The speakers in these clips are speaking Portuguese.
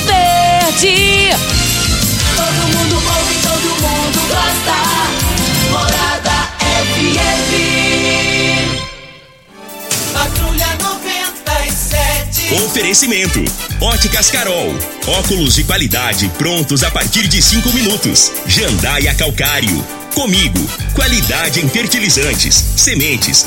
Verde. Todo mundo ouve, todo mundo gosta. Morada FM. Patrulha 97. Oferecimento: Óticas Carol. Óculos de qualidade prontos a partir de cinco minutos. Jandaia Calcário. Comigo. Qualidade em fertilizantes, sementes,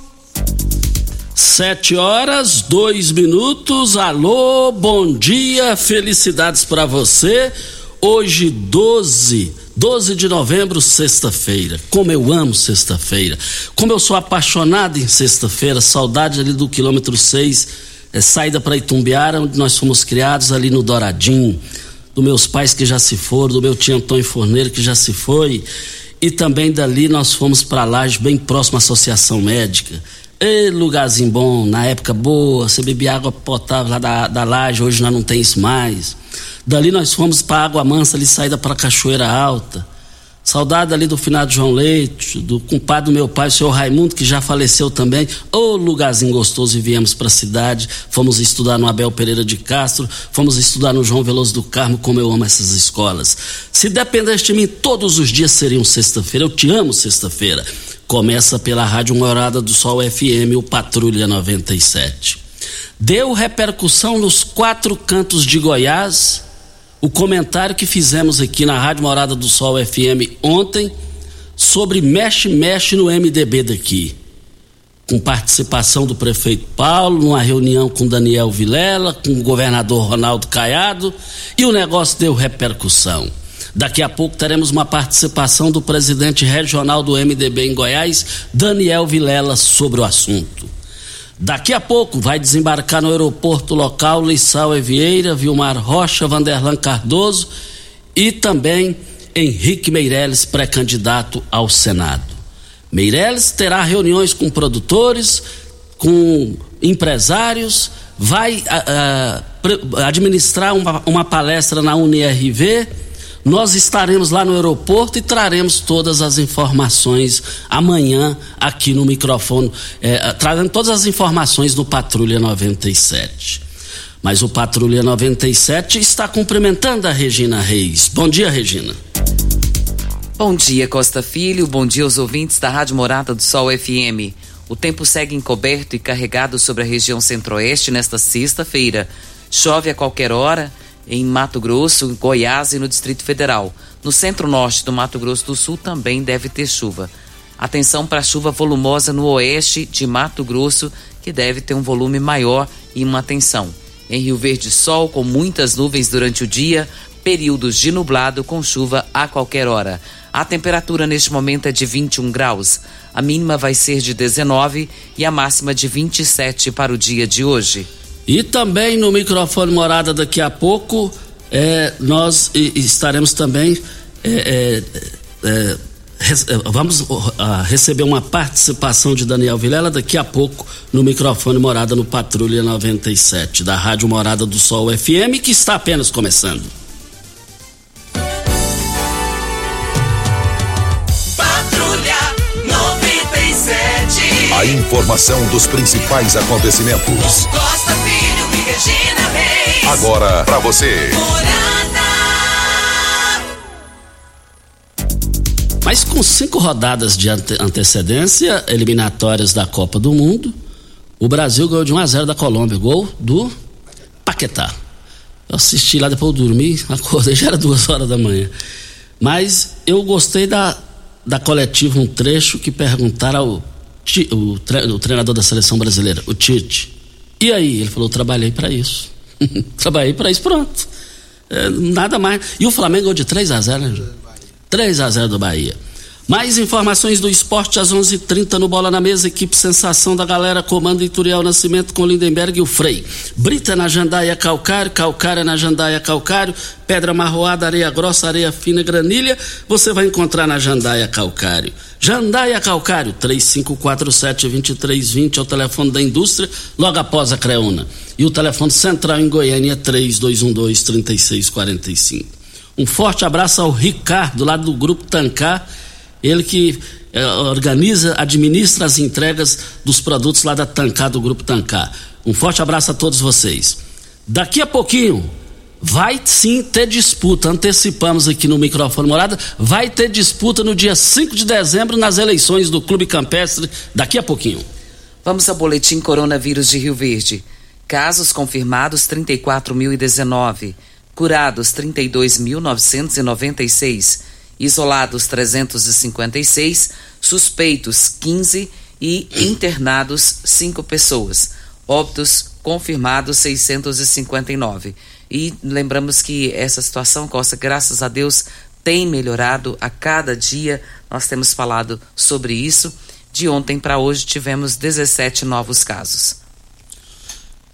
Sete horas, dois minutos. Alô, bom dia, felicidades para você. Hoje, 12, 12 de novembro, sexta-feira. Como eu amo sexta-feira. Como eu sou apaixonado em sexta-feira. Saudade ali do quilômetro 6, é, saída para Itumbiara, onde nós fomos criados, ali no Douradinho. Dos meus pais que já se foram, do meu tio Antônio Forneiro que já se foi. E também dali nós fomos para Laje, bem próximo à Associação Médica. Ei, lugarzinho bom, na época boa, você bebia água potável lá da, da laje, hoje nós não tem isso mais. Dali nós fomos para Água Mansa, ali saída para Cachoeira Alta. Saudade ali do finado João Leite, do compadre do meu pai, o senhor Raimundo, que já faleceu também. Ô lugarzinho gostoso e viemos para a cidade. Fomos estudar no Abel Pereira de Castro, fomos estudar no João Veloso do Carmo, como eu amo essas escolas. Se dependesse de mim, todos os dias seriam sexta-feira. Eu te amo sexta-feira. Começa pela Rádio Morada do Sol FM, o Patrulha 97. Deu repercussão nos quatro cantos de Goiás o comentário que fizemos aqui na Rádio Morada do Sol FM ontem sobre mexe-mexe no MDB daqui. Com participação do prefeito Paulo, numa reunião com Daniel Vilela, com o governador Ronaldo Caiado, e o negócio deu repercussão. Daqui a pouco teremos uma participação do presidente regional do MDB em Goiás, Daniel Vilela, sobre o assunto. Daqui a pouco vai desembarcar no aeroporto local Lissau Evieira, Vilmar Rocha, Vanderlan Cardoso e também Henrique Meirelles, pré-candidato ao Senado. Meirelles terá reuniões com produtores, com empresários, vai ah, ah, administrar uma, uma palestra na UniRV nós estaremos lá no aeroporto e traremos todas as informações amanhã aqui no microfone, é, trazendo todas as informações do Patrulha 97. Mas o Patrulha 97 está cumprimentando a Regina Reis. Bom dia, Regina. Bom dia, Costa Filho. Bom dia aos ouvintes da Rádio Morada do Sol FM. O tempo segue encoberto e carregado sobre a região centro-oeste nesta sexta-feira. Chove a qualquer hora em Mato Grosso, Goiás e no Distrito Federal. No centro-norte do Mato Grosso do Sul também deve ter chuva. Atenção para chuva volumosa no oeste de Mato Grosso, que deve ter um volume maior e uma atenção. Em Rio Verde, sol com muitas nuvens durante o dia, períodos de nublado com chuva a qualquer hora. A temperatura neste momento é de 21 graus. A mínima vai ser de 19 e a máxima de 27 para o dia de hoje. E também no microfone morada daqui a pouco é, nós estaremos também é, é, é, vamos uh, receber uma participação de Daniel Vilela daqui a pouco no microfone Morada no Patrulha 97, da Rádio Morada do Sol FM, que está apenas começando. A informação dos principais acontecimentos. Costa Filho e Regina Reis. Agora para você. Mas com cinco rodadas de ante antecedência, eliminatórias da Copa do Mundo, o Brasil ganhou de 1 a 0 da Colômbia. Gol do Paquetá. Eu assisti lá, depois eu dormi, acordei, já era duas horas da manhã. Mas eu gostei da, da coletiva, um trecho que perguntaram ao o, tre, o treinador da seleção brasileira, o Tite. E aí? Ele falou: trabalhei para isso. trabalhei para isso, pronto. É, nada mais. E o Flamengo de 3 a 0 né? 3 a 0 do Bahia. Mais informações do esporte às 11:30 h 30 no Bola na Mesa. Equipe Sensação da Galera, comando Ituriel Nascimento com Lindenberg e o Frei. Brita na Jandaia Calcário, Calcária na Jandaia Calcário, Pedra Marroada, Areia Grossa, Areia Fina, Granilha. Você vai encontrar na Jandaia Calcário. Jandaia Calcário, 3547-2320 é o telefone da indústria, logo após a Creuna. E o telefone central em Goiânia é 3212-3645. Um forte abraço ao Ricardo, lá do Grupo Tancar ele que eh, organiza, administra as entregas dos produtos lá da Tancar, do Grupo Tancar. Um forte abraço a todos vocês. Daqui a pouquinho, vai sim ter disputa. Antecipamos aqui no microfone morada. Vai ter disputa no dia 5 de dezembro nas eleições do Clube Campestre. Daqui a pouquinho. Vamos ao boletim Coronavírus de Rio Verde. Casos confirmados 34.019. Curados 32.996 isolados 356, suspeitos 15 e internados 5 pessoas. Óbitos confirmados 659. E lembramos que essa situação, Costa, graças a Deus, tem melhorado a cada dia. Nós temos falado sobre isso. De ontem para hoje tivemos 17 novos casos.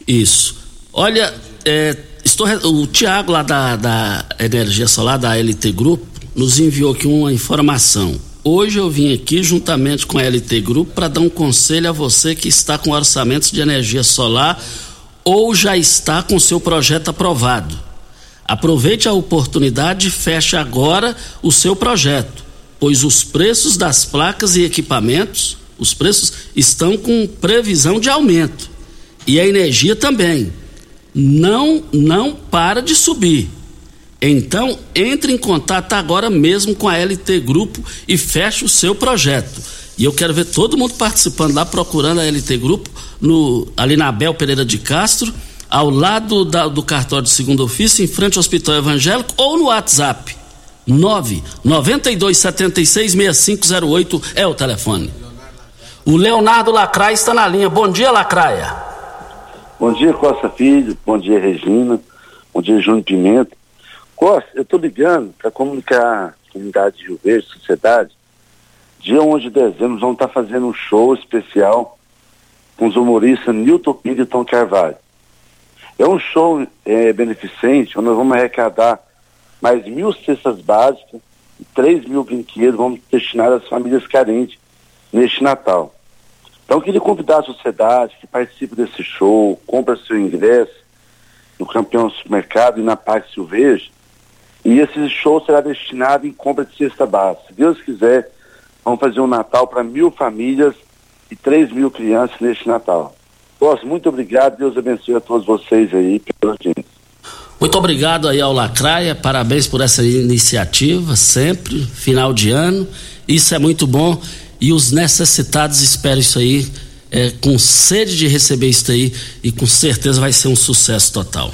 Isso. Olha, é, estou, o Tiago lá da, da Energia Solar, da LT Grupo, nos enviou aqui uma informação. Hoje eu vim aqui juntamente com a LT Grupo para dar um conselho a você que está com orçamentos de energia solar ou já está com seu projeto aprovado. Aproveite a oportunidade e feche agora o seu projeto, pois os preços das placas e equipamentos, os preços estão com previsão de aumento. E a energia também. Não não para de subir. Então, entre em contato agora mesmo com a LT Grupo e feche o seu projeto. E eu quero ver todo mundo participando lá, procurando a LT Grupo, no, ali na Abel Pereira de Castro, ao lado da, do cartório de segundo ofício, em frente ao Hospital Evangélico, ou no WhatsApp. 992766508 é o telefone. O Leonardo Lacraia está na linha. Bom dia, Lacraia. Bom dia, Costa Filho. Bom dia, Regina. Bom dia, Júnior Pimenta. Costa, eu estou ligando para comunicar a comunidade de Rio Verde, sociedade. Dia 11 de dezembro vamos estar tá fazendo um show especial com os humoristas Newton Pinto e Tom Carvalho. É um show é, beneficente, onde nós vamos arrecadar mais mil cestas básicas e 3 mil brinquedos, vamos destinar às famílias carentes neste Natal. Então, eu queria convidar a sociedade que participe desse show, compra seu ingresso no Campeão Supermercado e na Parque Silveja, e esse show será destinado em compra de cesta básica. Se Deus quiser, vamos fazer um Natal para mil famílias e três mil crianças neste Natal. Posso, muito obrigado. Deus abençoe a todos vocês aí pela audiência. Muito obrigado aí ao Lacraia, parabéns por essa iniciativa, sempre, final de ano. Isso é muito bom e os necessitados esperam isso aí, é, com sede de receber isso aí e com certeza vai ser um sucesso total.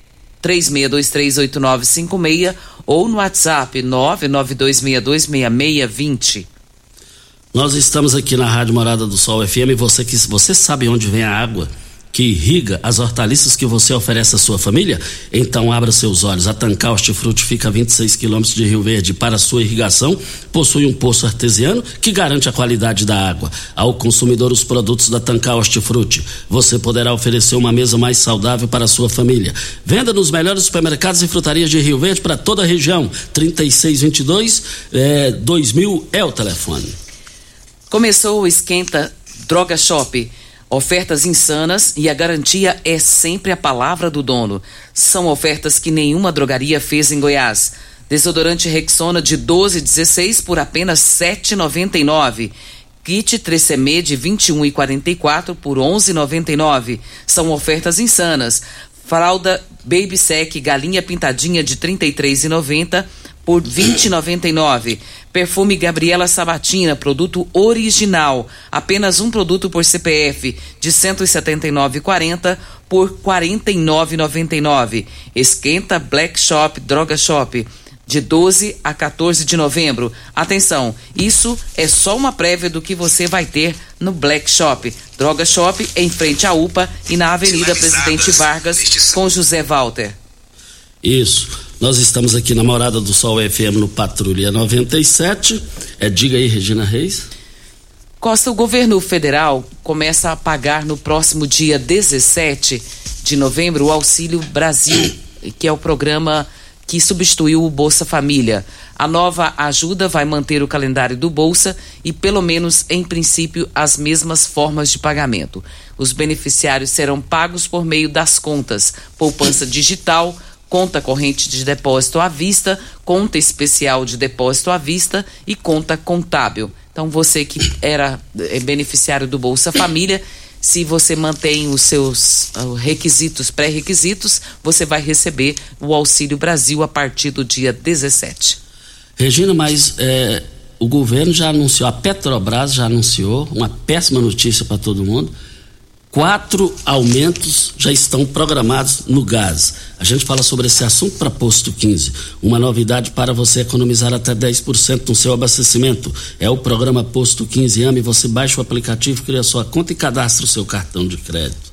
36238956 ou no WhatsApp 992626620. Nós estamos aqui na Rádio Morada do Sol FM. Você que você sabe onde vem a água que irriga as hortaliças que você oferece à sua família? Então abra seus olhos. A Tancar Hortifruti fica a 26 quilômetros de Rio Verde. Para sua irrigação, possui um poço artesiano que garante a qualidade da água. Ao consumidor, os produtos da Tancar Hortifruti. Você poderá oferecer uma mesa mais saudável para a sua família. Venda nos melhores supermercados e frutarias de Rio Verde para toda a região. 3622 é, 2000 é o telefone. Começou o Esquenta Droga Shop Ofertas insanas e a garantia é sempre a palavra do dono. São ofertas que nenhuma drogaria fez em Goiás. Desodorante Rexona de 12 e 16 por apenas 7,99. Kit 3CM de 21 e 44 por 11,99. São ofertas insanas. Fralda Baby Sec Galinha Pintadinha de 33,90 por 20,99. Perfume Gabriela Sabatina, produto original, apenas um produto por CPF, de 179,40 por 49,99. Esquenta Black Shop Droga Shop, de 12 a 14 de novembro. Atenção, isso é só uma prévia do que você vai ter no Black Shop. Droga Shop em frente à UPA e na Avenida Presidente Vargas com José Walter. Isso. Nós estamos aqui na Morada do Sol FM no Patrulha 97. É, diga aí, Regina Reis. Costa, o governo federal começa a pagar no próximo dia 17 de novembro o Auxílio Brasil, que é o programa que substituiu o Bolsa Família. A nova ajuda vai manter o calendário do Bolsa e, pelo menos em princípio, as mesmas formas de pagamento. Os beneficiários serão pagos por meio das contas poupança digital conta corrente de depósito à vista, conta especial de depósito à vista e conta contábil. Então, você que era é, beneficiário do Bolsa Família, se você mantém os seus uh, requisitos, pré-requisitos, você vai receber o Auxílio Brasil a partir do dia 17. Regina, mas é, o governo já anunciou, a Petrobras já anunciou, uma péssima notícia para todo mundo Quatro aumentos já estão programados no gás. A gente fala sobre esse assunto para Posto 15. Uma novidade para você economizar até 10% no seu abastecimento. É o programa Posto 15 AME. Você baixa o aplicativo, cria sua conta e cadastra o seu cartão de crédito.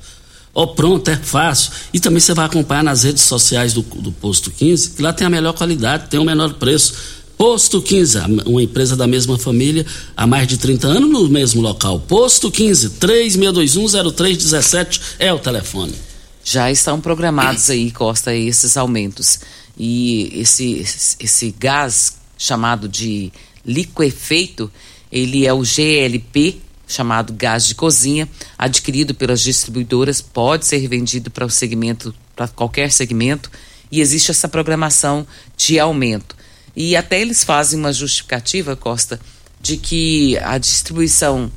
Ó, oh, pronto, é fácil. E também você vai acompanhar nas redes sociais do, do Posto 15, que lá tem a melhor qualidade, tem o menor preço Posto 15, uma empresa da mesma família há mais de 30 anos no mesmo local. Posto 15, 36210317 é o telefone. Já estão programados aí, Costa, esses aumentos. E esse, esse gás chamado de liquefeito, ele é o GLP, chamado gás de cozinha, adquirido pelas distribuidoras, pode ser vendido para o segmento, para qualquer segmento, e existe essa programação de aumento. E até eles fazem uma justificativa, Costa, de que a distribuição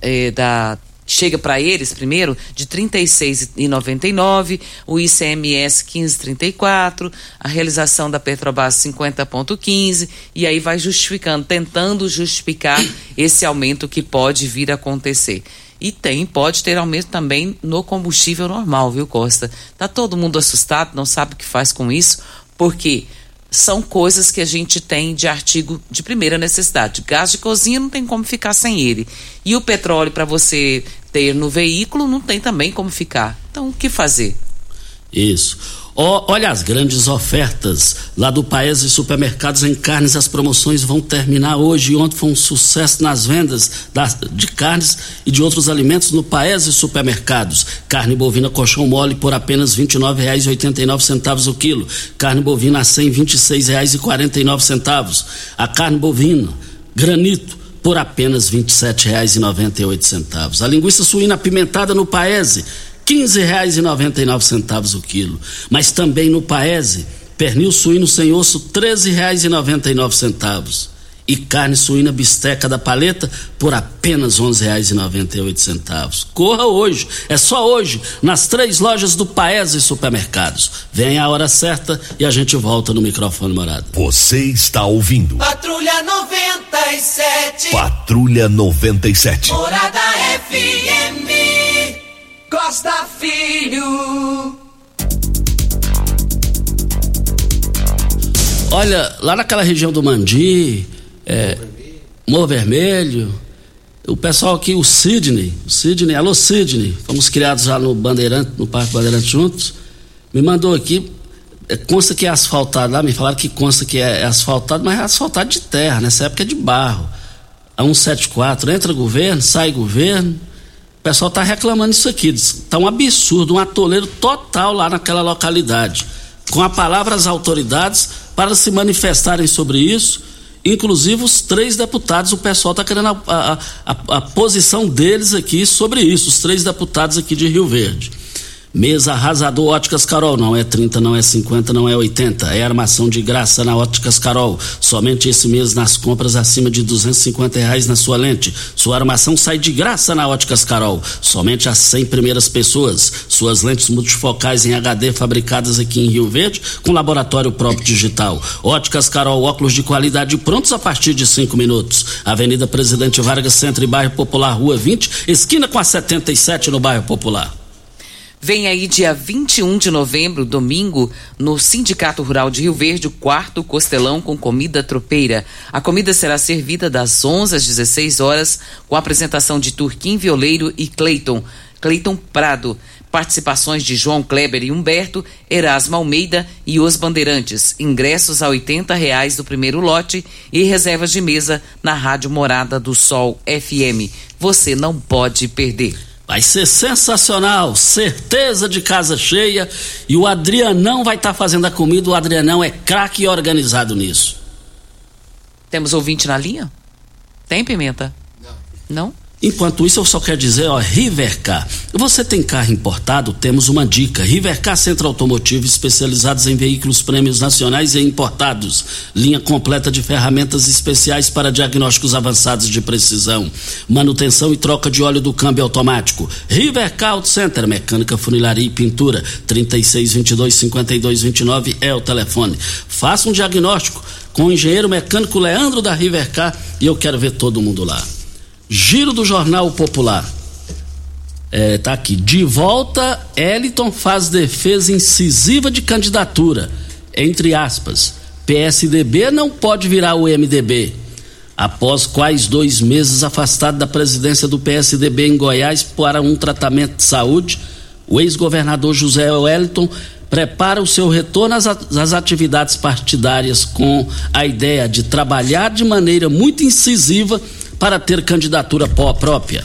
eh, da chega para eles primeiro de R$ 36,99, o ICMS 15,34, a realização da Petrobras 50,15 e aí vai justificando, tentando justificar esse aumento que pode vir a acontecer. E tem, pode ter aumento também no combustível normal, viu, Costa? Tá todo mundo assustado, não sabe o que faz com isso, porque são coisas que a gente tem de artigo de primeira necessidade. Gás de cozinha não tem como ficar sem ele. E o petróleo para você ter no veículo não tem também como ficar. Então, o que fazer? Isso. Oh, olha as grandes ofertas lá do Paese Supermercados em carnes. As promoções vão terminar hoje. Ontem foi um sucesso nas vendas das, de carnes e de outros alimentos no Paese Supermercados. Carne bovina colchão mole por apenas R$ 29,89 o quilo. Carne bovina a 100, R$ 26,49. A carne bovina granito por apenas R$ 27,98. A linguiça suína apimentada no Paese quinze reais e noventa e nove centavos o quilo. Mas também no Paese, pernil suíno sem osso, treze reais e noventa e nove centavos. E carne suína bisteca da paleta por apenas onze reais e noventa e oito centavos. Corra hoje, é só hoje, nas três lojas do Paese Supermercados. Vem a hora certa e a gente volta no microfone morado. Você está ouvindo. Patrulha 97. Patrulha 97. Morada FM. Costa Filho. Olha, lá naquela região do Mandi, é, Morro Vermelho, o pessoal aqui, o Sidney, Sidney, alô Sidney, fomos criados já no Bandeirante, no Parque Bandeirante juntos, me mandou aqui, é, consta que é asfaltado lá, me falaram que consta que é, é asfaltado, mas é asfaltado de terra, nessa época é de barro. A 174, entra governo, sai governo, o pessoal está reclamando isso aqui, está um absurdo, um atoleiro total lá naquela localidade. Com a palavra as autoridades para se manifestarem sobre isso, inclusive os três deputados, o pessoal está querendo a, a, a, a posição deles aqui sobre isso, os três deputados aqui de Rio Verde. Mesa arrasador Óticas Carol, não é 30, não é 50, não é 80. É armação de graça na Óticas Carol. Somente esse mês nas compras acima de 250 reais na sua lente. Sua armação sai de graça na Óticas Carol. Somente as 100 primeiras pessoas. Suas lentes multifocais em HD fabricadas aqui em Rio Verde com laboratório próprio digital. Óticas Carol, óculos de qualidade prontos a partir de 5 minutos. Avenida Presidente Vargas Centro e Bairro Popular, Rua 20, esquina com a 77 no Bairro Popular. Vem aí dia 21 de novembro, domingo, no Sindicato Rural de Rio Verde, o quarto costelão com comida tropeira. A comida será servida das 11 às 16 horas, com apresentação de Turquim Violeiro e Cleiton. Cleiton Prado. Participações de João Kleber e Humberto, Erasmo Almeida e os Bandeirantes. Ingressos a R$ reais do primeiro lote e reservas de mesa na Rádio Morada do Sol FM. Você não pode perder. Vai ser sensacional, certeza de casa cheia. E o Adrianão vai estar tá fazendo a comida. O Adrianão é craque e organizado nisso. Temos ouvinte na linha? Tem, Pimenta? Não. Não? Enquanto isso, eu só quero dizer, ó, Rivercar. Você tem carro importado? Temos uma dica. Rivercar Centro Automotivo, especializados em veículos prêmios nacionais e importados. Linha completa de ferramentas especiais para diagnósticos avançados de precisão. Manutenção e troca de óleo do câmbio automático. Rivercar Auto Center, mecânica, funilaria e pintura. 3622-5229 é o telefone. Faça um diagnóstico com o engenheiro mecânico Leandro da Rivercar e eu quero ver todo mundo lá. Giro do Jornal Popular. É, tá aqui. De volta, Eliton faz defesa incisiva de candidatura. Entre aspas. PSDB não pode virar o MDB. Após quais dois meses afastado da presidência do PSDB em Goiás para um tratamento de saúde, o ex-governador José Wellington prepara o seu retorno às, atividades partidárias com a ideia de trabalhar de maneira muito incisiva para ter candidatura própria.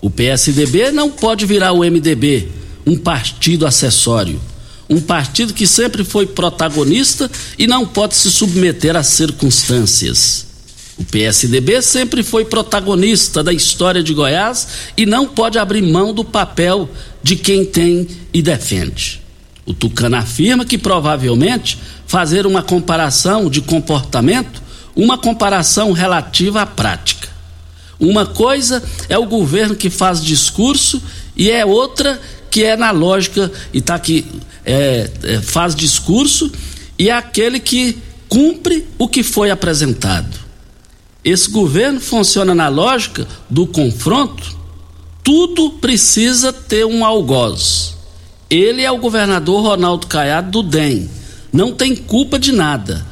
O PSDB não pode virar o MDB, um partido acessório. Um partido que sempre foi protagonista e não pode se submeter às circunstâncias. O PSDB sempre foi protagonista da história de Goiás e não pode abrir mão do papel de quem tem e defende. O Tucano afirma que provavelmente fazer uma comparação de comportamento, uma comparação relativa à prática. Uma coisa é o governo que faz discurso e é outra que é na lógica e tá aqui é, é, faz discurso e é aquele que cumpre o que foi apresentado. Esse governo funciona na lógica do confronto. Tudo precisa ter um algoz. Ele é o governador Ronaldo Caiado do DEM. Não tem culpa de nada.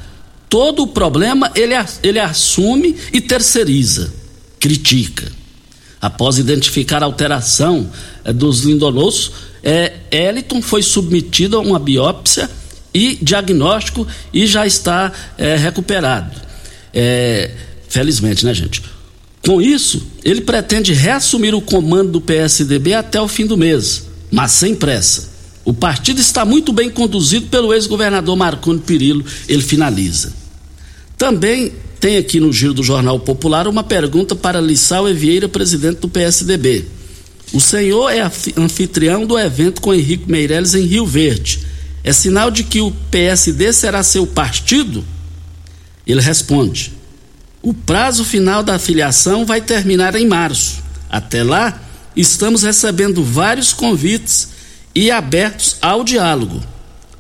Todo o problema ele, ele assume e terceiriza critica. Após identificar a alteração eh, dos lindonossos, é, Eliton foi submetido a uma biópsia e diagnóstico e já está é, recuperado. É, felizmente, né, gente? Com isso, ele pretende reassumir o comando do PSDB até o fim do mês, mas sem pressa. O partido está muito bem conduzido pelo ex-governador Marconi Perillo, ele finaliza. Também tem aqui no Giro do Jornal Popular uma pergunta para Lissau Evieira, presidente do PSDB. O senhor é anfitrião do evento com Henrique Meirelles em Rio Verde. É sinal de que o PSD será seu partido? Ele responde: O prazo final da filiação vai terminar em março. Até lá, estamos recebendo vários convites e abertos ao diálogo.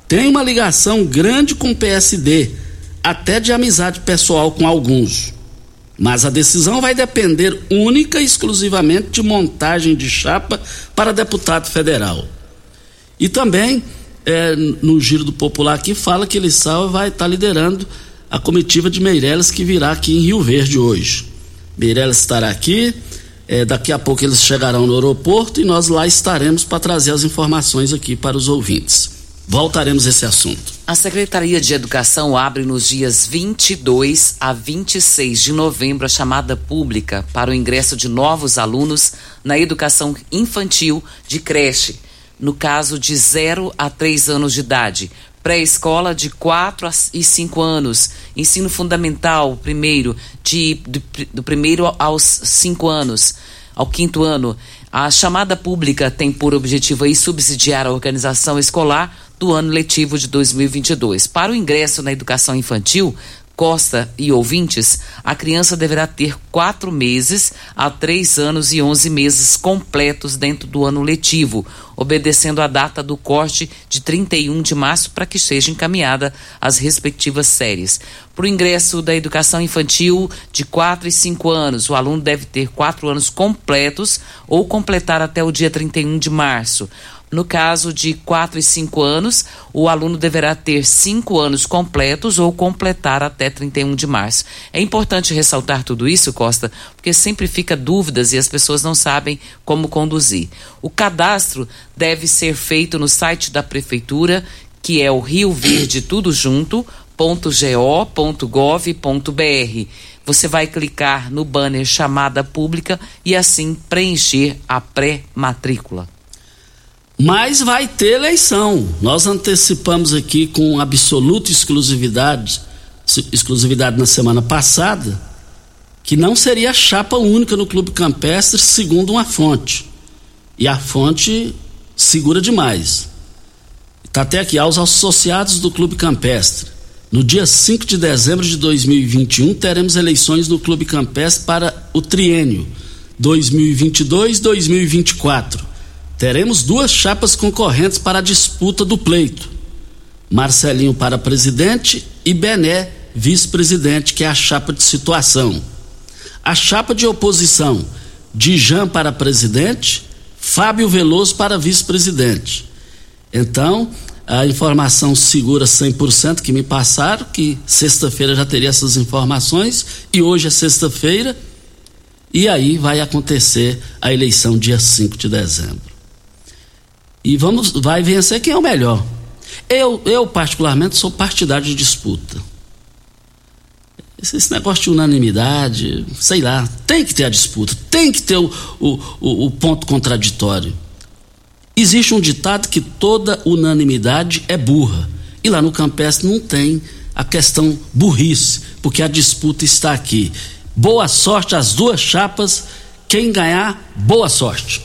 Tem uma ligação grande com o PSD até de amizade pessoal com alguns. Mas a decisão vai depender única e exclusivamente de montagem de chapa para deputado federal. E também, é, no Giro do Popular aqui, fala que Lissau vai estar tá liderando a comitiva de Meirelles que virá aqui em Rio Verde hoje. Meirelles estará aqui, É, daqui a pouco eles chegarão no aeroporto e nós lá estaremos para trazer as informações aqui para os ouvintes. Voltaremos a esse assunto. A Secretaria de Educação abre nos dias 22 a 26 de novembro a chamada pública para o ingresso de novos alunos na educação infantil de creche, no caso de 0 a 3 anos de idade, pré-escola de 4 e 5 anos, ensino fundamental, primeiro, de, de, do primeiro aos 5 anos, ao quinto ano. A chamada pública tem por objetivo aí subsidiar a organização escolar do ano letivo de 2022. Para o ingresso na educação infantil, Costa e ouvintes, a criança deverá ter quatro meses a três anos e onze meses completos dentro do ano letivo, obedecendo a data do corte de 31 de março para que seja encaminhada às respectivas séries. Para o ingresso da educação infantil de 4 e 5 anos, o aluno deve ter quatro anos completos ou completar até o dia 31 de março. No caso de 4 e 5 anos, o aluno deverá ter 5 anos completos ou completar até 31 de março. É importante ressaltar tudo isso, Costa, porque sempre fica dúvidas e as pessoas não sabem como conduzir. O cadastro deve ser feito no site da prefeitura, que é o Rio Verde tudo junto. Você vai clicar no banner chamada pública e assim preencher a pré-matrícula. Mas vai ter eleição. Nós antecipamos aqui com absoluta exclusividade, exclusividade na semana passada, que não seria chapa única no Clube Campestre, segundo uma fonte. E a fonte segura demais. Está até aqui, aos associados do Clube Campestre. No dia 5 de dezembro de 2021, teremos eleições no Clube Campestre para o triênio 2022-2024 teremos duas chapas concorrentes para a disputa do pleito. Marcelinho para presidente e Bené vice-presidente, que é a chapa de situação. A chapa de oposição, Dijan para presidente, Fábio Veloso para vice-presidente. Então, a informação segura 100% que me passaram, que sexta-feira já teria essas informações, e hoje é sexta-feira, e aí vai acontecer a eleição dia 5 de dezembro. E vamos, vai vencer quem é o melhor. Eu, eu particularmente, sou partidário de disputa. Esse, negócio de unanimidade, sei lá, tem que ter a disputa, tem que ter o, o, o, o ponto contraditório. Existe um ditado que toda unanimidade é burra. E lá no Campestre não tem a questão burrice, porque a disputa está aqui. Boa sorte às duas chapas. Quem ganhar, boa sorte.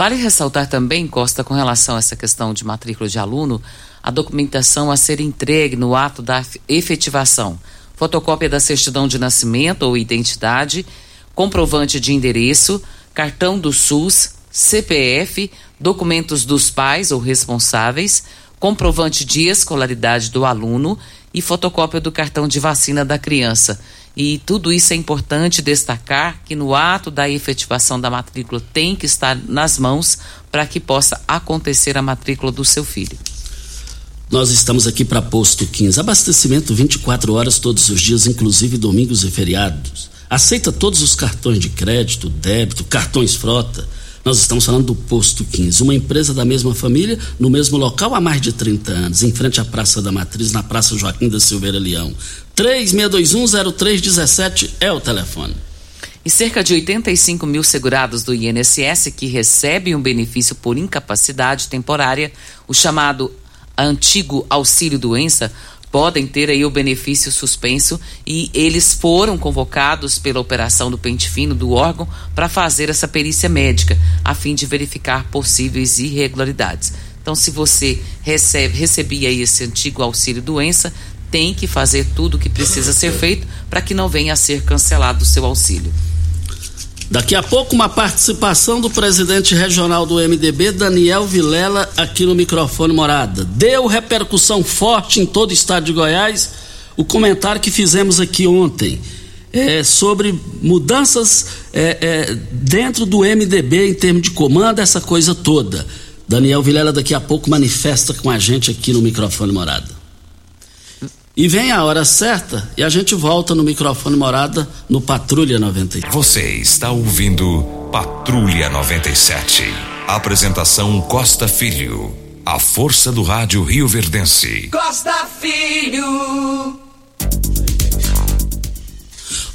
Vale ressaltar também, Costa, com relação a essa questão de matrícula de aluno, a documentação a ser entregue no ato da efetivação. Fotocópia da certidão de nascimento ou identidade, comprovante de endereço, cartão do SUS, CPF, documentos dos pais ou responsáveis, comprovante de escolaridade do aluno e fotocópia do cartão de vacina da criança. E tudo isso é importante destacar que no ato da efetivação da matrícula tem que estar nas mãos para que possa acontecer a matrícula do seu filho. Nós estamos aqui para Posto 15. Abastecimento 24 horas todos os dias, inclusive domingos e feriados. Aceita todos os cartões de crédito, débito, cartões frota nós estamos falando do Posto 15, uma empresa da mesma família, no mesmo local há mais de 30 anos, em frente à Praça da Matriz, na Praça Joaquim da Silveira Leão. 36210317 é o telefone. E cerca de 85 mil segurados do INSS que recebem um benefício por incapacidade temporária, o chamado antigo auxílio doença, podem ter aí o benefício suspenso e eles foram convocados pela operação do pente fino do órgão para fazer essa perícia médica, a fim de verificar possíveis irregularidades. Então, se você recebe, recebia esse antigo auxílio doença, tem que fazer tudo o que precisa ser feito para que não venha a ser cancelado o seu auxílio. Daqui a pouco, uma participação do presidente regional do MDB, Daniel Vilela, aqui no microfone Morada. Deu repercussão forte em todo o estado de Goiás o comentário que fizemos aqui ontem é, sobre mudanças é, é, dentro do MDB em termos de comando, essa coisa toda. Daniel Vilela daqui a pouco manifesta com a gente aqui no microfone Morada. E vem a hora certa e a gente volta no microfone morada no Patrulha 93. Você está ouvindo Patrulha 97. Apresentação Costa Filho. A força do rádio Rio Verdense. Costa Filho.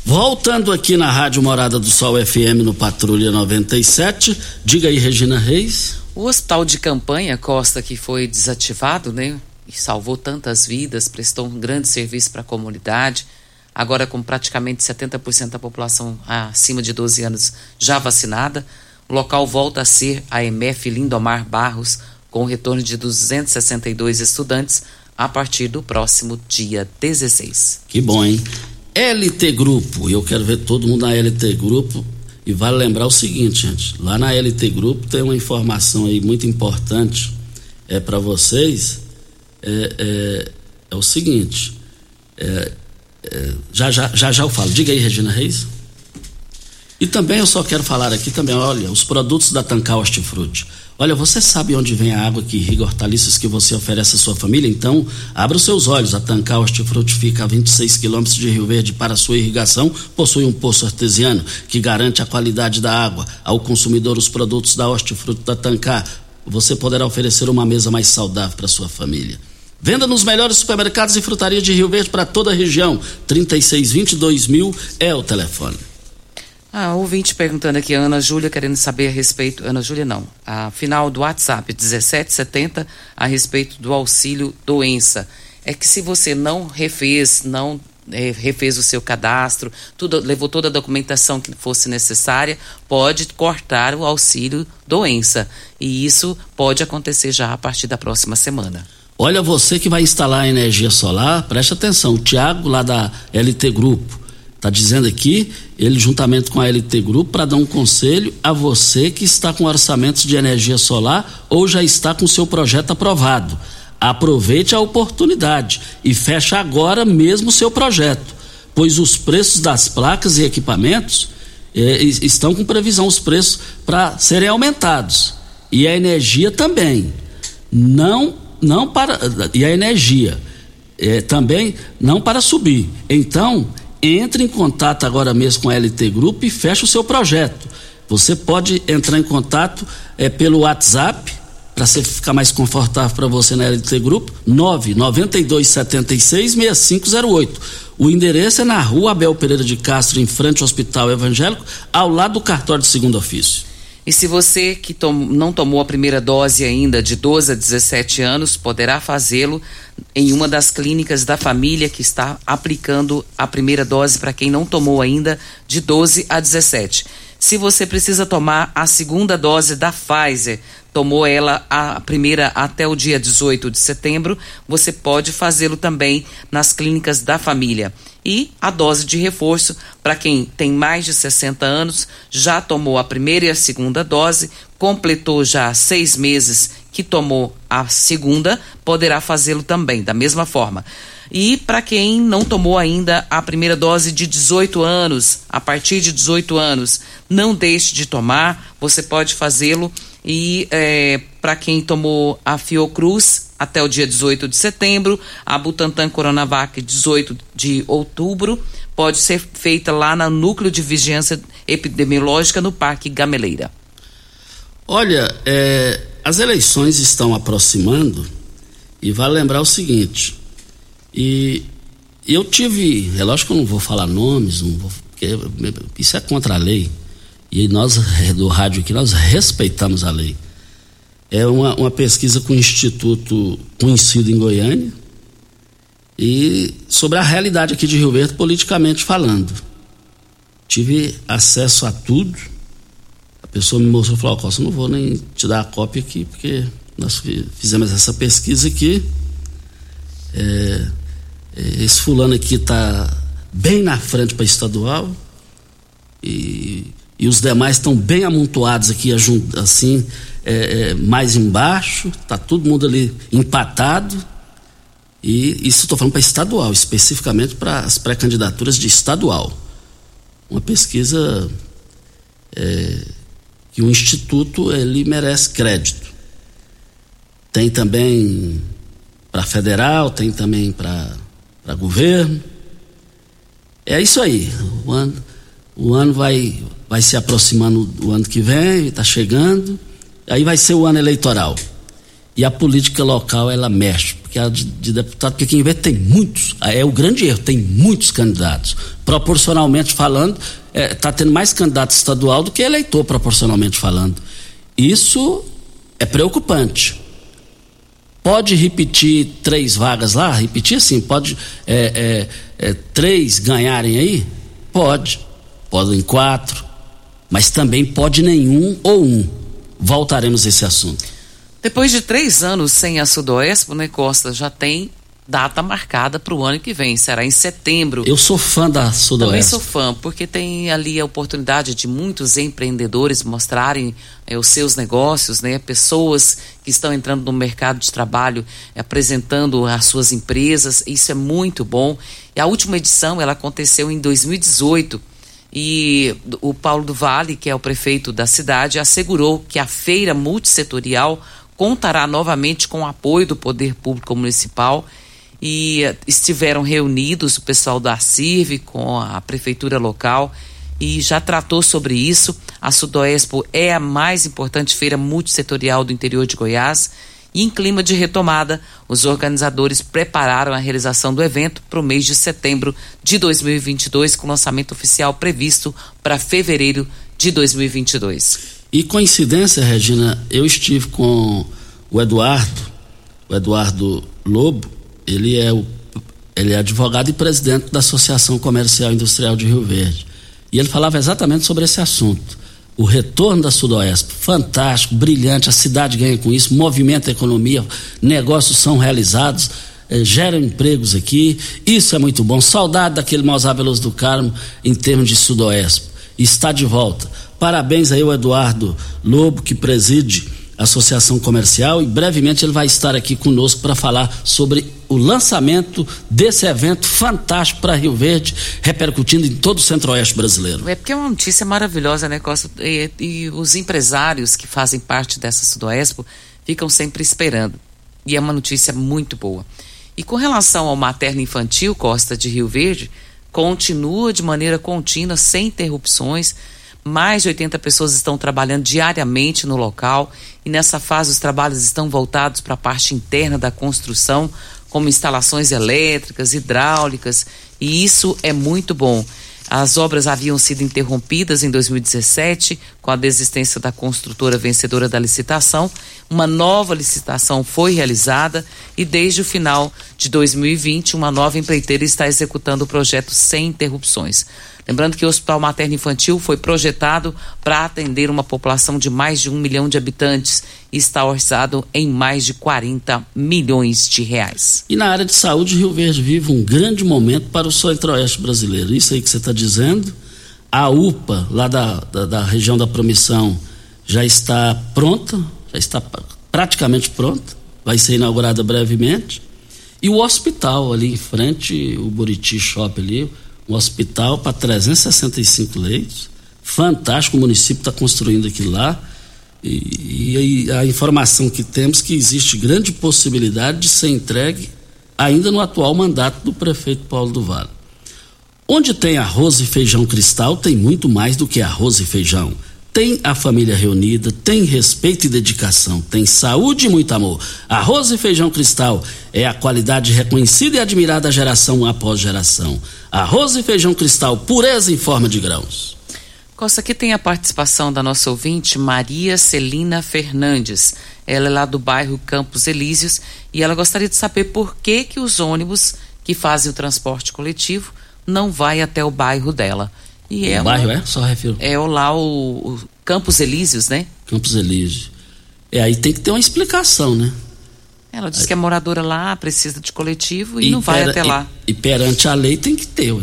Voltando aqui na Rádio Morada do Sol FM no Patrulha 97. Diga aí, Regina Reis. O hospital de campanha Costa, que foi desativado, né? E salvou tantas vidas, prestou um grande serviço para a comunidade. Agora, com praticamente 70% da população acima de 12 anos já vacinada, o local volta a ser a MF Lindomar Barros, com o retorno de 262 estudantes a partir do próximo dia 16. Que bom, hein? LT Grupo, eu quero ver todo mundo na LT Grupo. E vale lembrar o seguinte, gente: lá na LT Grupo tem uma informação aí muito importante é para vocês. É, é, é, o seguinte: é, é, já, já, já já eu falo. Diga aí, Regina Reis. E também eu só quero falar aqui também, olha, os produtos da Tancar Hortifruti. Olha, você sabe onde vem a água que irriga hortaliças que você oferece à sua família? Então, abra os seus olhos. A Tancar Hortifruti fica a 26 quilômetros de Rio Verde para sua irrigação. Possui um poço artesiano que garante a qualidade da água. Ao consumidor, os produtos da Hortifruti da Tancar, você poderá oferecer uma mesa mais saudável para sua família. Venda nos melhores supermercados e frutarias de Rio Verde para toda a região. 3622 mil é o telefone. Ah, ouvinte perguntando aqui, Ana Júlia, querendo saber a respeito. Ana Júlia, não. A final do WhatsApp, 1770, a respeito do auxílio doença. É que se você não refez, não é, refez o seu cadastro, tudo, levou toda a documentação que fosse necessária, pode cortar o auxílio doença. E isso pode acontecer já a partir da próxima semana. Olha, você que vai instalar energia solar, preste atenção. O Tiago, lá da LT Grupo Está dizendo aqui, ele juntamente com a LT Grupo, para dar um conselho a você que está com orçamentos de energia solar ou já está com seu projeto aprovado. Aproveite a oportunidade e feche agora mesmo o seu projeto, pois os preços das placas e equipamentos eh, estão com previsão os preços para serem aumentados e a energia também. Não, não para e a energia eh, também não para subir. Então entre em contato agora mesmo com a LT Grupo e feche o seu projeto. Você pode entrar em contato é, pelo WhatsApp para ficar mais confortável para você na LT Grupo, 992766508. O endereço é na rua Abel Pereira de Castro, em frente ao Hospital Evangélico, ao lado do cartório de segundo ofício. E se você que tom, não tomou a primeira dose ainda de 12 a 17 anos, poderá fazê-lo em uma das clínicas da família que está aplicando a primeira dose para quem não tomou ainda de 12 a 17. Se você precisa tomar a segunda dose da Pfizer, tomou ela a primeira até o dia 18 de setembro, você pode fazê-lo também nas clínicas da família. E a dose de reforço para quem tem mais de 60 anos, já tomou a primeira e a segunda dose, completou já seis meses que tomou a segunda, poderá fazê-lo também, da mesma forma. E para quem não tomou ainda a primeira dose de 18 anos, a partir de 18 anos, não deixe de tomar, você pode fazê-lo e é, para quem tomou a Fiocruz até o dia 18 de setembro, a Butantan Coronavac 18 de outubro, pode ser feita lá no Núcleo de Vigilância Epidemiológica no Parque Gameleira. Olha, é, as eleições estão aproximando e vale lembrar o seguinte, e eu tive, é lógico que eu não vou falar nomes, não vou, porque isso é contra a lei, e nós do rádio aqui nós respeitamos a lei. É uma, uma pesquisa com o Instituto conhecido em Goiânia e sobre a realidade aqui de Rio Verde politicamente falando. Tive acesso a tudo. A pessoa me mostrou e falou, Costa, não vou nem te dar a cópia aqui, porque nós fizemos essa pesquisa aqui. É, é esse fulano aqui está bem na frente para estadual e e os demais estão bem amontoados aqui, assim, é, é, mais embaixo, está todo mundo ali empatado. E isso estou falando para estadual, especificamente para as pré-candidaturas de estadual. Uma pesquisa é, que o Instituto ele merece crédito. Tem também para federal, tem também para governo. É isso aí. Ano, o ano vai, vai se aproximando do ano que vem, está chegando, aí vai ser o ano eleitoral. E a política local, ela mexe, porque a de, de deputado, porque quem vê tem muitos, é o grande erro, tem muitos candidatos. Proporcionalmente falando, está é, tá tendo mais candidato estadual do que eleitor, proporcionalmente falando. Isso é preocupante. Pode repetir três vagas lá? Repetir assim, pode é, é, é, três ganharem aí? Pode. Podem quatro. Mas também pode nenhum ou um. Voltaremos a esse assunto. Depois de três anos sem a Sudoeste, né, Costa já tem data marcada para o ano que vem, será em setembro. Eu sou fã da Sudoeste. Também sou fã, porque tem ali a oportunidade de muitos empreendedores mostrarem é, os seus negócios, né? Pessoas que estão entrando no mercado de trabalho, apresentando as suas empresas, isso é muito bom. E a última edição, ela aconteceu em 2018 e o Paulo do Vale, que é o prefeito da cidade, assegurou que a feira multissetorial contará novamente com o apoio do Poder Público Municipal e estiveram reunidos o pessoal da CIRV com a prefeitura local e já tratou sobre isso. A Sudoespo é a mais importante feira multissetorial do interior de Goiás e em clima de retomada, os organizadores prepararam a realização do evento para o mês de setembro de 2022, com lançamento oficial previsto para fevereiro de 2022. E coincidência, Regina, eu estive com o Eduardo, o Eduardo Lobo, ele é, o, ele é advogado e presidente da Associação Comercial e Industrial de Rio Verde. E ele falava exatamente sobre esse assunto. O retorno da Sudoeste, fantástico, brilhante, a cidade ganha com isso, movimenta a economia, negócios são realizados, eh, geram empregos aqui, isso é muito bom. Saudade daquele Veloso do Carmo em termos de Sudoeste. Está de volta. Parabéns aí ao Eduardo Lobo, que preside Associação Comercial e brevemente ele vai estar aqui conosco para falar sobre o lançamento desse evento fantástico para Rio Verde, repercutindo em todo o centro-oeste brasileiro. É porque é uma notícia maravilhosa, né, Costa? E, e os empresários que fazem parte dessa Sudoespo ficam sempre esperando. E é uma notícia muito boa. E com relação ao materno infantil Costa de Rio Verde, continua de maneira contínua, sem interrupções mais de 80 pessoas estão trabalhando diariamente no local e nessa fase os trabalhos estão voltados para a parte interna da construção, como instalações elétricas, hidráulicas, e isso é muito bom. As obras haviam sido interrompidas em 2017 com a desistência da construtora vencedora da licitação. Uma nova licitação foi realizada e desde o final de 2020 uma nova empreiteira está executando o projeto sem interrupções. Lembrando que o Hospital Materno Infantil foi projetado para atender uma população de mais de um milhão de habitantes e está orçado em mais de 40 milhões de reais. E na área de saúde, Rio Verde vive um grande momento para o centro-oeste brasileiro. Isso aí que você está dizendo. A UPA, lá da, da, da região da Promissão, já está pronta, já está praticamente pronta, vai ser inaugurada brevemente. E o hospital ali em frente, o Buriti Shop ali, um hospital para 365 leitos. Fantástico, o município está construindo aquilo lá. E, e, a informação que temos que existe grande possibilidade de ser entregue ainda no atual mandato do prefeito Paulo do Vale. Onde tem arroz e feijão cristal, tem muito mais do que arroz e feijão tem a família reunida, tem respeito e dedicação, tem saúde e muito amor. Arroz e feijão cristal é a qualidade reconhecida e admirada geração após geração. Arroz e feijão cristal, pureza em forma de grãos. Costa, aqui tem a participação da nossa ouvinte Maria Celina Fernandes. Ela é lá do bairro Campos Elíseos e ela gostaria de saber por que que os ônibus que fazem o transporte coletivo não vai até o bairro dela. E é o bairro é? Só refiro. É lá o, o Campos Elíseos, né? Campos Elíseos. É, aí tem que ter uma explicação, né? Ela diz aí. que é moradora lá, precisa de coletivo e, e não vai até lá. E, e, perante a lei tem que ter.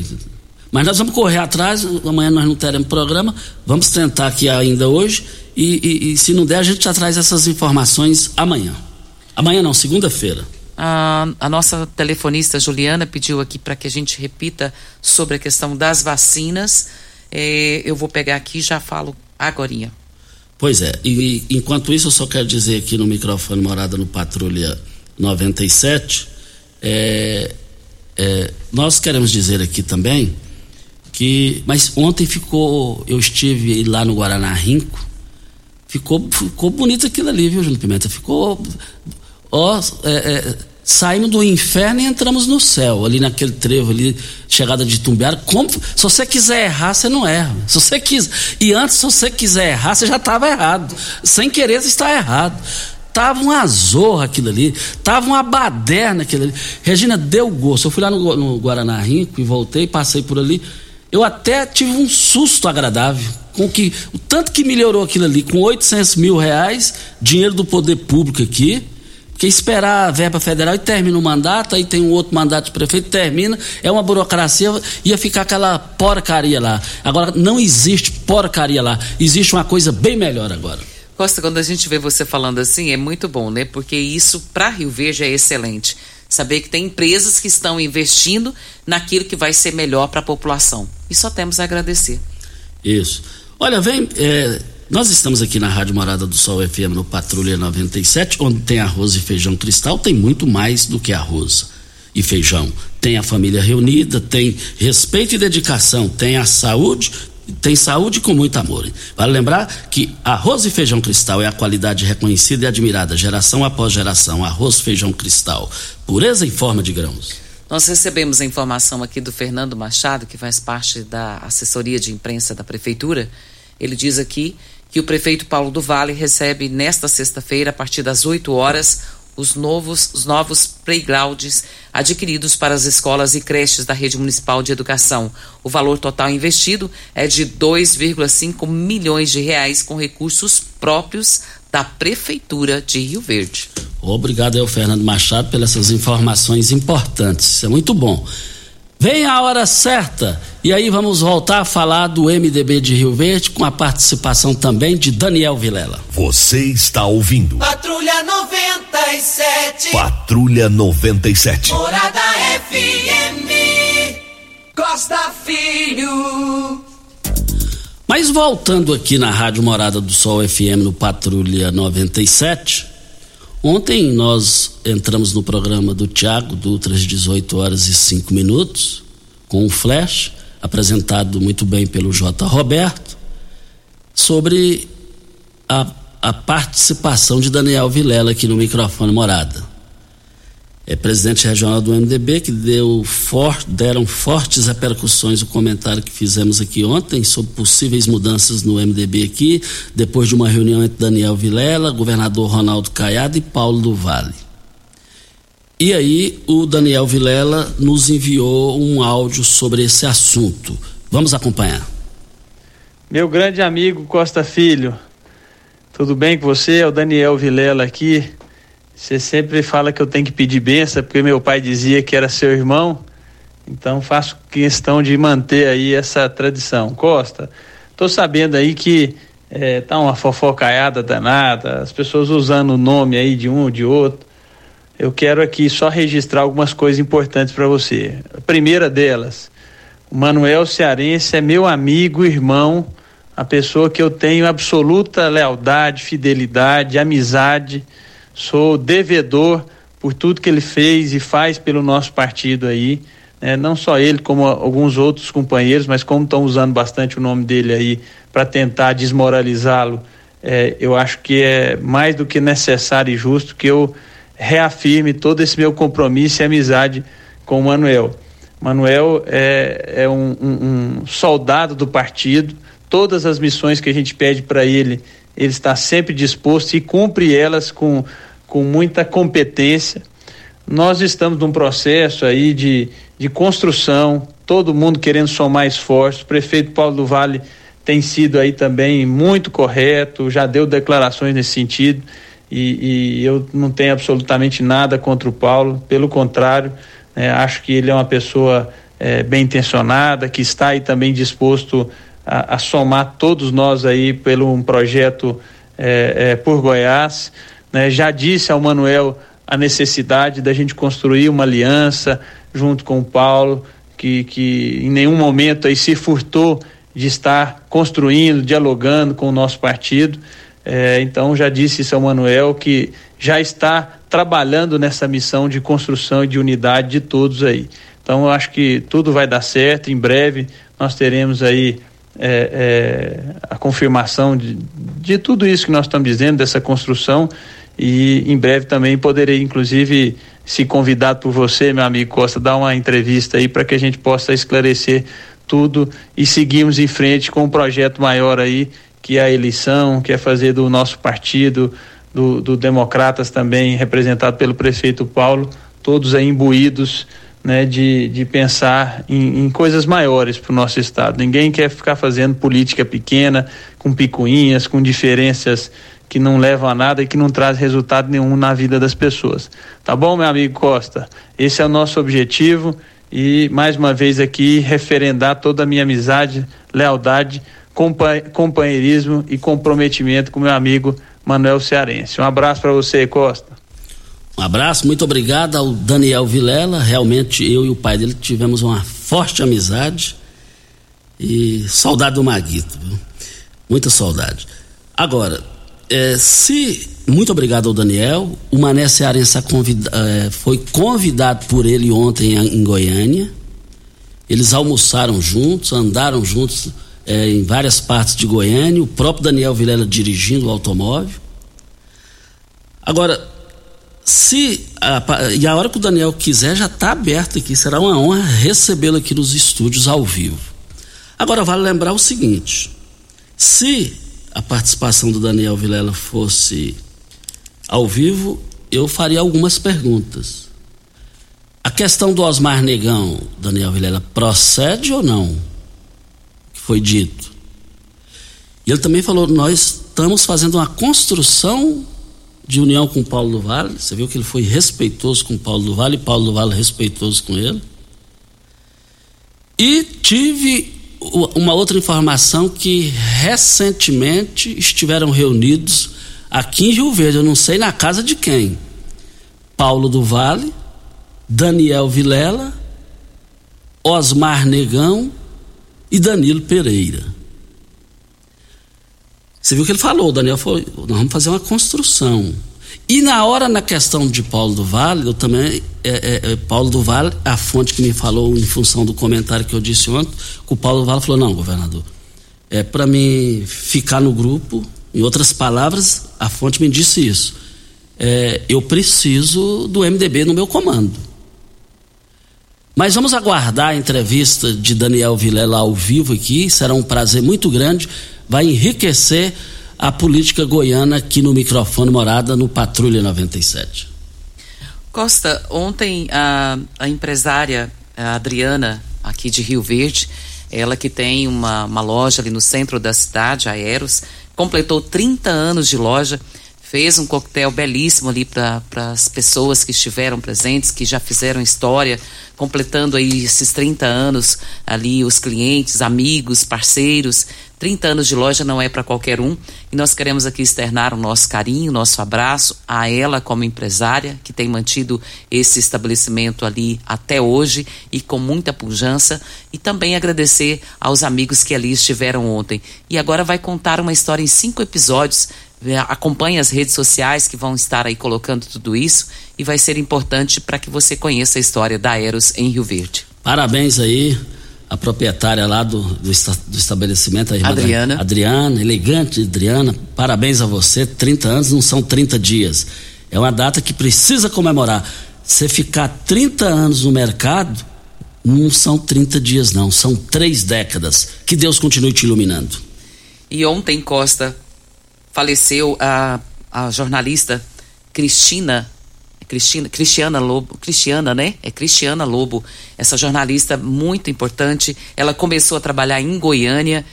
Mas nós vamos correr atrás, amanhã nós não teremos programa, vamos tentar aqui ainda hoje e, e, e se não der a gente já traz essas informações amanhã. Amanhã não, segunda-feira. A, a, nossa telefonista Juliana pediu aqui para que a gente repita sobre a questão das vacinas. É, eu vou pegar aqui e já falo agorinha. Pois é, e enquanto isso eu só quero dizer aqui no microfone morada no Patrulha 97, é, é, nós queremos dizer aqui também que que mas ontem ficou eu estive lá no Guaraná Rinco ficou ficou bonito aquilo ali viu Júnior Pimenta ficou ó é, é, saímos do inferno e entramos no céu ali naquele trevo ali chegada de Tumbiara como se você quiser errar você não erra se você quiser e antes se você quiser errar você já estava errado sem querer você está errado Tava uma zorra aquilo ali, tava uma baderna aquilo ali. Regina, deu gosto. Eu fui lá no, no Guaraná Rinco e voltei, passei por ali. Eu até tive um susto agradável com que o tanto que melhorou aquilo ali, com 800 mil reais, dinheiro do poder público aqui, porque esperar a verba federal e termina o mandato, aí tem um outro mandato de prefeito, termina, é uma burocracia, ia ficar aquela porcaria lá. Agora, não existe porcaria lá, existe uma coisa bem melhor agora. Costa, quando a gente vê você falando assim, é muito bom, né? Porque isso para Rio Verde é excelente. Saber que tem empresas que estão investindo naquilo que vai ser melhor para a população. E só temos a agradecer. Isso. Olha, vem. É, nós estamos aqui na Rádio Morada do Sol FM no Patrulha 97, onde tem arroz e feijão cristal, tem muito mais do que arroz e feijão. Tem a família reunida, tem respeito e dedicação, tem a saúde, tem saúde com muito amor. Vale lembrar que arroz e feijão cristal é a qualidade reconhecida e admirada geração após geração. Arroz feijão cristal, pureza em forma de grãos. Nós recebemos a informação aqui do Fernando Machado, que faz parte da assessoria de imprensa da prefeitura. Ele diz aqui que o prefeito Paulo do Vale recebe nesta sexta-feira, a partir das 8 horas, os novos, os novos playgrounds adquiridos para as escolas e creches da rede municipal de educação. O valor total investido é de 2,5 milhões de reais com recursos próprios da prefeitura de Rio Verde. Obrigado ao Fernando Machado pelas informações importantes. É muito bom. Vem a hora certa e aí vamos voltar a falar do MDB de Rio Verde com a participação também de Daniel Vilela. Você está ouvindo. Patrulha 97. Patrulha 97. Morada FM. Costa Filho. Mas voltando aqui na Rádio Morada do Sol FM no Patrulha 97, Ontem nós entramos no programa do Tiago Dutra às 18 horas e 5 minutos, com um flash apresentado muito bem pelo J. Roberto, sobre a, a participação de Daniel Vilela aqui no microfone Morada é, presidente regional do MDB, que deu for, deram fortes repercussões o comentário que fizemos aqui ontem sobre possíveis mudanças no MDB aqui, depois de uma reunião entre Daniel Vilela, governador Ronaldo Caiado e Paulo do Vale. E aí o Daniel Vilela nos enviou um áudio sobre esse assunto. Vamos acompanhar. Meu grande amigo Costa Filho, tudo bem com você? É o Daniel Vilela aqui você sempre fala que eu tenho que pedir benção, porque meu pai dizia que era seu irmão. Então faço questão de manter aí essa tradição. Costa, tô sabendo aí que é, tá uma fofocaiada danada, as pessoas usando o nome aí de um ou de outro. Eu quero aqui só registrar algumas coisas importantes para você. A primeira delas, o Manuel Cearense é meu amigo, irmão, a pessoa que eu tenho absoluta lealdade, fidelidade, amizade sou devedor por tudo que ele fez e faz pelo nosso partido aí. Né? Não só ele, como alguns outros companheiros, mas como estão usando bastante o nome dele aí para tentar desmoralizá-lo, é, eu acho que é mais do que necessário e justo que eu reafirme todo esse meu compromisso e amizade com o Manuel. Manuel é, é um, um, um soldado do partido, todas as missões que a gente pede para ele, ele está sempre disposto e cumpre elas com, com muita competência. Nós estamos num processo aí de, de construção, todo mundo querendo somar esforços. O prefeito Paulo do Vale tem sido aí também muito correto, já deu declarações nesse sentido. E, e eu não tenho absolutamente nada contra o Paulo, pelo contrário, né, acho que ele é uma pessoa é, bem intencionada, que está aí também disposto a, a somar todos nós aí pelo um projeto é, é, por Goiás. Né? Já disse ao Manuel a necessidade da gente construir uma aliança junto com o Paulo, que, que em nenhum momento aí se furtou de estar construindo, dialogando com o nosso partido. É, então já disse ao Manuel que já está trabalhando nessa missão de construção e de unidade de todos aí. Então eu acho que tudo vai dar certo em breve nós teremos aí é, é, a confirmação de, de tudo isso que nós estamos dizendo, dessa construção, e em breve também poderei, inclusive, se convidado por você, meu amigo Costa, dar uma entrevista aí para que a gente possa esclarecer tudo e seguirmos em frente com um projeto maior aí, que é a eleição, que é fazer do nosso partido, do, do Democratas também, representado pelo prefeito Paulo, todos aí imbuídos né, de, de pensar em, em coisas maiores para o nosso estado. Ninguém quer ficar fazendo política pequena, com picuinhas, com diferenças que não levam a nada e que não traz resultado nenhum na vida das pessoas. Tá bom, meu amigo Costa? Esse é o nosso objetivo e mais uma vez aqui referendar toda a minha amizade, lealdade, companheirismo e comprometimento com meu amigo Manuel Cearense. Um abraço para você, Costa. Um abraço, muito obrigado ao Daniel Vilela. Realmente eu e o pai dele tivemos uma forte amizade e saudade do Maguito, viu? muita saudade. Agora, é, se muito obrigado ao Daniel. O Mané Cearense convida, é, foi convidado por ele ontem em, em, Goiânia. Eles almoçaram juntos, andaram juntos é, em várias partes de Goiânia. O próprio Daniel Vilela dirigindo o automóvel. Agora, se a, e a hora que o Daniel quiser já está aberto aqui, será uma honra recebê-lo aqui nos estúdios ao vivo. Agora vale lembrar o seguinte: se a participação do Daniel Vilela fosse ao vivo, eu faria algumas perguntas. A questão do Osmar Negão, Daniel Vilela, procede ou não? Que foi dito. E ele também falou: nós estamos fazendo uma construção de união com Paulo do Vale. Você viu que ele foi respeitoso com Paulo do Vale e Paulo do Vale respeitoso com ele. E tive uma outra informação que recentemente estiveram reunidos aqui em Rio Verde, eu não sei na casa de quem. Paulo do Vale, Daniel Vilela, Osmar Negão e Danilo Pereira. Você viu que ele falou, o Daniel falou, nós vamos fazer uma construção. E na hora, na questão de Paulo do Vale, eu também, é, é, é, Paulo do Vale, a fonte que me falou em função do comentário que eu disse ontem, que o Paulo do Vale falou, não, governador, é para mim ficar no grupo, em outras palavras, a fonte me disse isso, é, eu preciso do MDB no meu comando. Mas vamos aguardar a entrevista de Daniel Vilela ao vivo aqui, será um prazer muito grande vai enriquecer a política goiana aqui no microfone Morada no Patrulha 97. Costa, ontem a, a empresária a Adriana, aqui de Rio Verde, ela que tem uma, uma loja ali no centro da cidade, a Eros, completou 30 anos de loja, fez um coquetel belíssimo ali para as pessoas que estiveram presentes, que já fizeram história, completando aí esses 30 anos ali, os clientes, amigos, parceiros, 30 anos de loja não é para qualquer um e nós queremos aqui externar o nosso carinho, o nosso abraço a ela como empresária que tem mantido esse estabelecimento ali até hoje e com muita pujança e também agradecer aos amigos que ali estiveram ontem. E agora vai contar uma história em cinco episódios. Acompanhe as redes sociais que vão estar aí colocando tudo isso e vai ser importante para que você conheça a história da Eros em Rio Verde. Parabéns aí a proprietária lá do, do, do estabelecimento, a irmã Adriana. Da, Adriana, elegante Adriana, parabéns a você. 30 anos não são 30 dias. É uma data que precisa comemorar. Você ficar 30 anos no mercado, não são 30 dias, não, são três décadas. Que Deus continue te iluminando. E ontem, Costa, faleceu a, a jornalista Cristina Cristina, Cristiana Lobo, Cristiana, né? É Cristiana Lobo, essa jornalista muito importante. Ela começou a trabalhar em Goiânia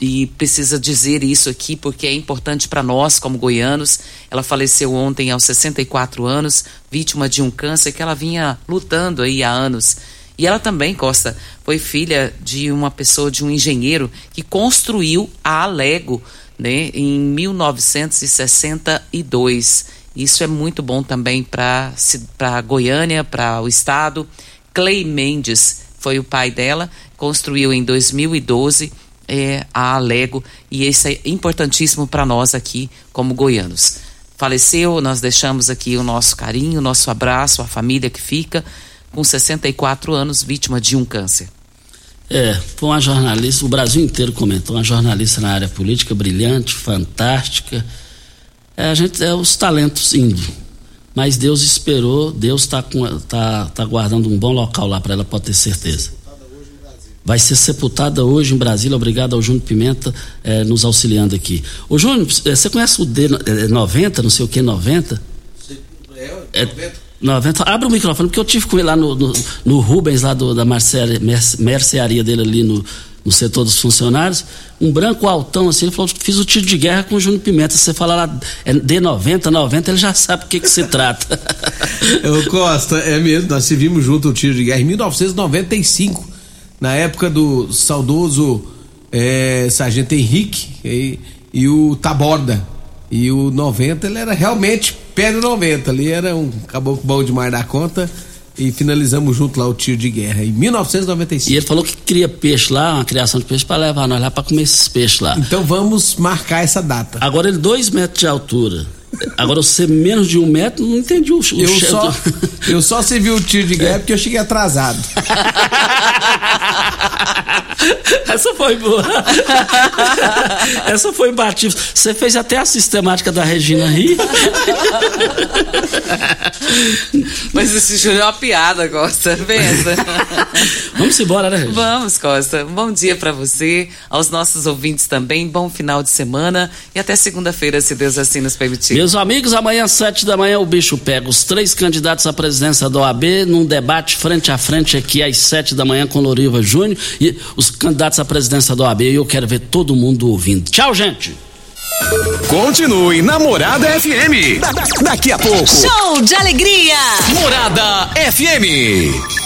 e precisa dizer isso aqui porque é importante para nós como goianos. Ela faleceu ontem aos 64 anos, vítima de um câncer que ela vinha lutando aí há anos. E ela também, Costa, foi filha de uma pessoa, de um engenheiro que construiu a Alego, né, em 1962. Isso é muito bom também para Goiânia, para o estado. Clay Mendes foi o pai dela, construiu em 2012 é, a Alego e isso é importantíssimo para nós aqui como goianos. Faleceu, nós deixamos aqui o nosso carinho, o nosso abraço, a família que fica com 64 anos, vítima de um câncer. É, foi uma jornalista, o Brasil inteiro comentou, uma jornalista na área política brilhante, fantástica. É, a gente é os talentos indo. Mas Deus esperou, Deus está tá, tá guardando um bom local lá para ela, pode ter certeza. Vai ser sepultada hoje em Brasília. Obrigado ao Júnior Pimenta é, nos auxiliando aqui. Ô Júnior, é, você conhece o D90, não sei o que, 90? É, 90. 90. Abre o microfone, porque eu tive com ele lá no, no, no Rubens, lá do, da mercearia, mercearia dele ali no, no setor dos funcionários. Um branco altão assim, ele falou: fiz o tiro de guerra com o Júnior Pimenta. Você fala lá é D90, 90, ele já sabe o que, que se trata. Ô Costa, é mesmo, nós vimos junto o tiro de guerra em 1995, na época do saudoso é, Sargento Henrique e, e o Taborda. E o 90 ele era realmente Pedro 90. Ali era um caboclo bom demais da conta. E finalizamos junto lá o tiro de guerra em 1995. E ele falou que cria peixe lá, uma criação de peixe para levar nós lá para comer esses peixes lá. Então vamos marcar essa data. Agora ele dois metros de altura. Agora você menos de um metro, não entendi o, o eu só, eu só servi o tiro de guerra porque eu cheguei atrasado. Essa foi boa. Essa foi imbatível. Você fez até a sistemática da Regina Ri. Mas esse Júlio é uma piada, Costa. Pensa. Vamos embora, né, Regina? Vamos, Costa. Bom dia para você, aos nossos ouvintes também. Bom final de semana e até segunda-feira, se Deus assim nos permitir. Meus amigos, amanhã às sete da manhã o bicho pega os três candidatos à presidência da OAB num debate frente a frente aqui às sete da manhã com Loriva Júnior e os candidatos à presidência da OAB. E eu quero ver todo mundo ouvindo. Tchau, gente! Continue Namorada FM. Da, da, daqui a pouco. Show de alegria! Morada FM.